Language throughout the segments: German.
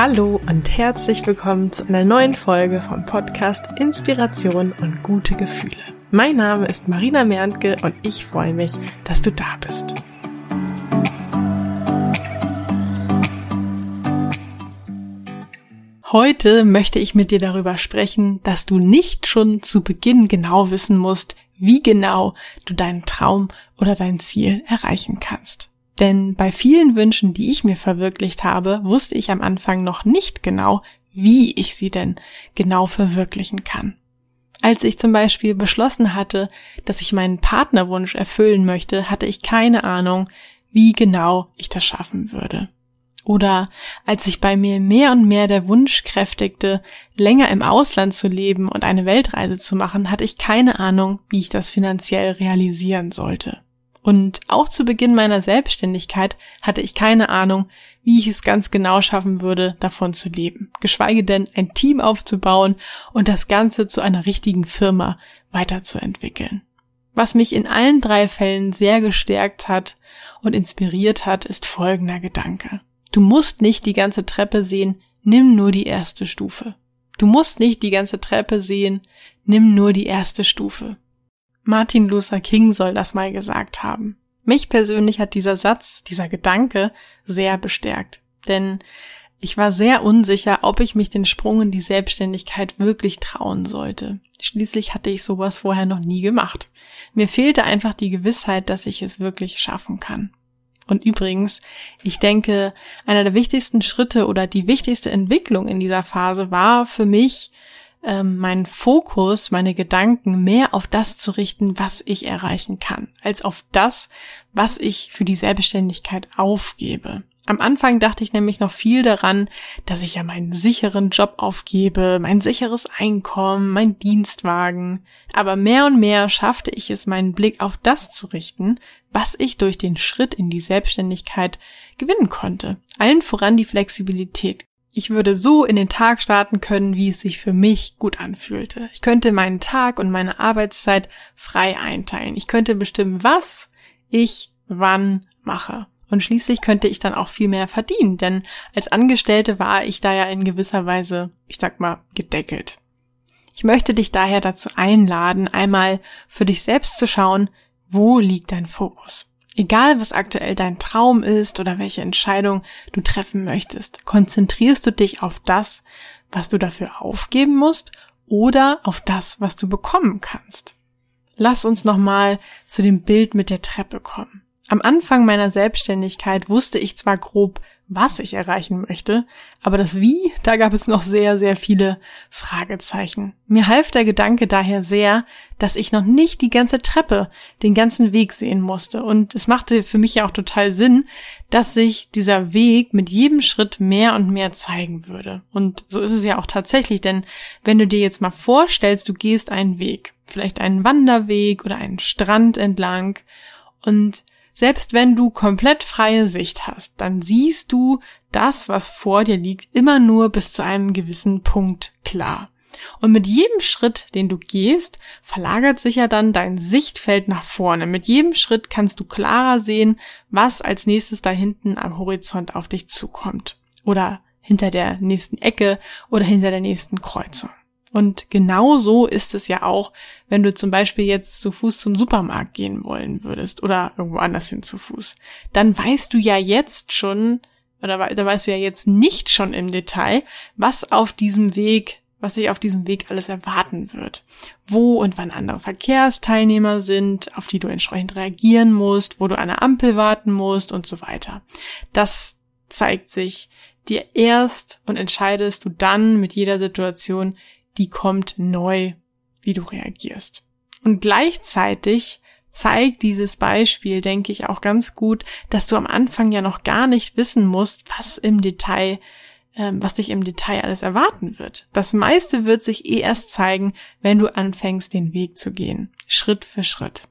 Hallo und herzlich willkommen zu einer neuen Folge vom Podcast Inspiration und gute Gefühle. Mein Name ist Marina Merntke und ich freue mich, dass du da bist. Heute möchte ich mit dir darüber sprechen, dass du nicht schon zu Beginn genau wissen musst, wie genau du deinen Traum oder dein Ziel erreichen kannst. Denn bei vielen Wünschen, die ich mir verwirklicht habe, wusste ich am Anfang noch nicht genau, wie ich sie denn genau verwirklichen kann. Als ich zum Beispiel beschlossen hatte, dass ich meinen Partnerwunsch erfüllen möchte, hatte ich keine Ahnung, wie genau ich das schaffen würde. Oder als sich bei mir mehr und mehr der Wunsch kräftigte, länger im Ausland zu leben und eine Weltreise zu machen, hatte ich keine Ahnung, wie ich das finanziell realisieren sollte. Und auch zu Beginn meiner Selbstständigkeit hatte ich keine Ahnung, wie ich es ganz genau schaffen würde, davon zu leben, geschweige denn ein Team aufzubauen und das Ganze zu einer richtigen Firma weiterzuentwickeln. Was mich in allen drei Fällen sehr gestärkt hat und inspiriert hat, ist folgender Gedanke. Du musst nicht die ganze Treppe sehen, nimm nur die erste Stufe. Du musst nicht die ganze Treppe sehen, nimm nur die erste Stufe. Martin Luther King soll das mal gesagt haben. Mich persönlich hat dieser Satz, dieser Gedanke sehr bestärkt. Denn ich war sehr unsicher, ob ich mich den Sprung in die Selbstständigkeit wirklich trauen sollte. Schließlich hatte ich sowas vorher noch nie gemacht. Mir fehlte einfach die Gewissheit, dass ich es wirklich schaffen kann. Und übrigens, ich denke, einer der wichtigsten Schritte oder die wichtigste Entwicklung in dieser Phase war für mich, ähm, meinen Fokus, meine Gedanken mehr auf das zu richten, was ich erreichen kann, als auf das, was ich für die Selbstständigkeit aufgebe. Am Anfang dachte ich nämlich noch viel daran, dass ich ja meinen sicheren Job aufgebe, mein sicheres Einkommen, mein Dienstwagen. Aber mehr und mehr schaffte ich es, meinen Blick auf das zu richten, was ich durch den Schritt in die Selbstständigkeit gewinnen konnte. Allen voran die Flexibilität. Ich würde so in den Tag starten können, wie es sich für mich gut anfühlte. Ich könnte meinen Tag und meine Arbeitszeit frei einteilen. Ich könnte bestimmen, was ich wann mache. Und schließlich könnte ich dann auch viel mehr verdienen, denn als Angestellte war ich da ja in gewisser Weise, ich sag mal, gedeckelt. Ich möchte dich daher dazu einladen, einmal für dich selbst zu schauen, wo liegt dein Fokus? Egal, was aktuell dein Traum ist oder welche Entscheidung du treffen möchtest, konzentrierst du dich auf das, was du dafür aufgeben musst oder auf das, was du bekommen kannst. Lass uns nochmal zu dem Bild mit der Treppe kommen. Am Anfang meiner Selbstständigkeit wusste ich zwar grob, was ich erreichen möchte, aber das Wie, da gab es noch sehr, sehr viele Fragezeichen. Mir half der Gedanke daher sehr, dass ich noch nicht die ganze Treppe, den ganzen Weg sehen musste. Und es machte für mich ja auch total Sinn, dass sich dieser Weg mit jedem Schritt mehr und mehr zeigen würde. Und so ist es ja auch tatsächlich, denn wenn du dir jetzt mal vorstellst, du gehst einen Weg, vielleicht einen Wanderweg oder einen Strand entlang und selbst wenn du komplett freie Sicht hast, dann siehst du das, was vor dir liegt, immer nur bis zu einem gewissen Punkt klar. Und mit jedem Schritt, den du gehst, verlagert sich ja dann dein Sichtfeld nach vorne. Mit jedem Schritt kannst du klarer sehen, was als nächstes da hinten am Horizont auf dich zukommt. Oder hinter der nächsten Ecke oder hinter der nächsten Kreuzung. Und genau so ist es ja auch, wenn du zum Beispiel jetzt zu Fuß zum Supermarkt gehen wollen würdest oder irgendwo anders hin zu Fuß. Dann weißt du ja jetzt schon, oder da weißt du ja jetzt nicht schon im Detail, was auf diesem Weg, was sich auf diesem Weg alles erwarten wird. Wo und wann andere Verkehrsteilnehmer sind, auf die du entsprechend reagieren musst, wo du an der Ampel warten musst und so weiter. Das zeigt sich dir erst und entscheidest du dann mit jeder Situation, die kommt neu, wie du reagierst. Und gleichzeitig zeigt dieses Beispiel, denke ich, auch ganz gut, dass du am Anfang ja noch gar nicht wissen musst, was im Detail, ähm, was dich im Detail alles erwarten wird. Das meiste wird sich eh erst zeigen, wenn du anfängst, den Weg zu gehen. Schritt für Schritt.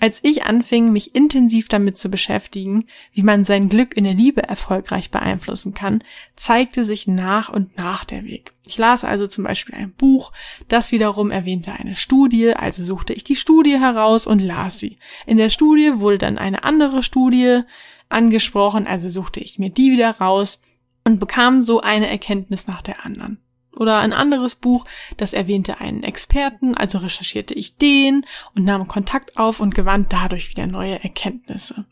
Als ich anfing, mich intensiv damit zu beschäftigen, wie man sein Glück in der Liebe erfolgreich beeinflussen kann, zeigte sich nach und nach der Weg. Ich las also zum Beispiel ein Buch, das wiederum erwähnte eine Studie, also suchte ich die Studie heraus und las sie. In der Studie wurde dann eine andere Studie angesprochen, also suchte ich mir die wieder raus und bekam so eine Erkenntnis nach der anderen. Oder ein anderes Buch, das erwähnte einen Experten, also recherchierte ich den und nahm Kontakt auf und gewann dadurch wieder neue Erkenntnisse.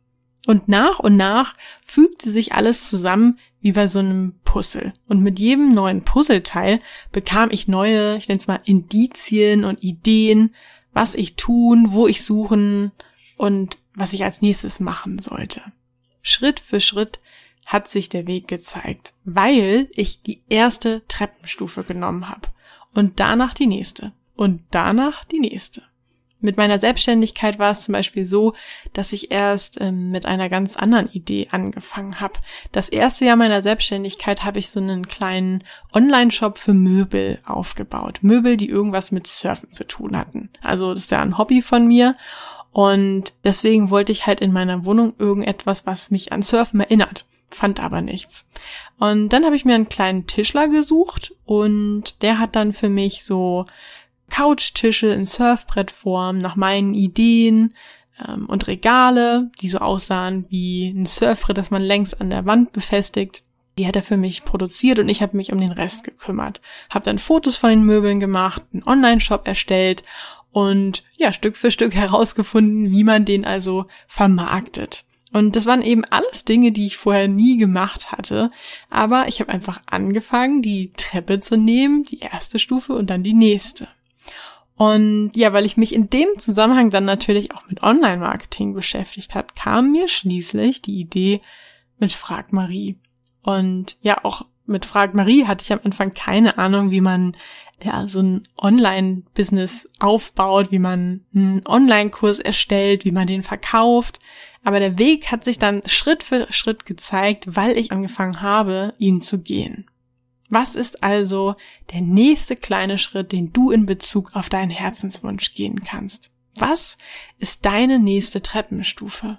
Und nach und nach fügte sich alles zusammen wie bei so einem Puzzle. Und mit jedem neuen Puzzleteil bekam ich neue, ich nenne es mal Indizien und Ideen, was ich tun, wo ich suchen und was ich als nächstes machen sollte. Schritt für Schritt hat sich der Weg gezeigt, weil ich die erste Treppenstufe genommen habe und danach die nächste und danach die nächste. Mit meiner Selbstständigkeit war es zum Beispiel so, dass ich erst ähm, mit einer ganz anderen Idee angefangen habe. Das erste Jahr meiner Selbstständigkeit habe ich so einen kleinen Online-Shop für Möbel aufgebaut. Möbel, die irgendwas mit Surfen zu tun hatten. Also das ist ja ein Hobby von mir. Und deswegen wollte ich halt in meiner Wohnung irgendetwas, was mich an Surfen erinnert fand aber nichts. Und dann habe ich mir einen kleinen Tischler gesucht und der hat dann für mich so Couchtische in Surfbrettform nach meinen Ideen ähm, und Regale, die so aussahen wie ein Surfbrett, das man längs an der Wand befestigt. Die hat er für mich produziert und ich habe mich um den Rest gekümmert. Habe dann Fotos von den Möbeln gemacht, einen Online-Shop erstellt und ja, Stück für Stück herausgefunden, wie man den also vermarktet. Und das waren eben alles Dinge, die ich vorher nie gemacht hatte. Aber ich habe einfach angefangen, die Treppe zu nehmen, die erste Stufe und dann die nächste. Und ja, weil ich mich in dem Zusammenhang dann natürlich auch mit Online-Marketing beschäftigt hat, kam mir schließlich die Idee mit Frag Marie. Und ja, auch mit Frag Marie hatte ich am Anfang keine Ahnung, wie man ja so ein Online-Business aufbaut, wie man einen Online-Kurs erstellt, wie man den verkauft. Aber der Weg hat sich dann Schritt für Schritt gezeigt, weil ich angefangen habe, ihn zu gehen. Was ist also der nächste kleine Schritt, den du in Bezug auf deinen Herzenswunsch gehen kannst? Was ist deine nächste Treppenstufe?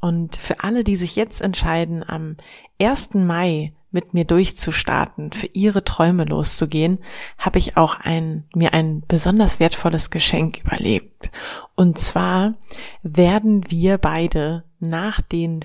Und für alle, die sich jetzt entscheiden, am 1. Mai mit mir durchzustarten, für ihre Träume loszugehen, habe ich auch ein, mir ein besonders wertvolles Geschenk überlegt. Und zwar werden wir beide nach den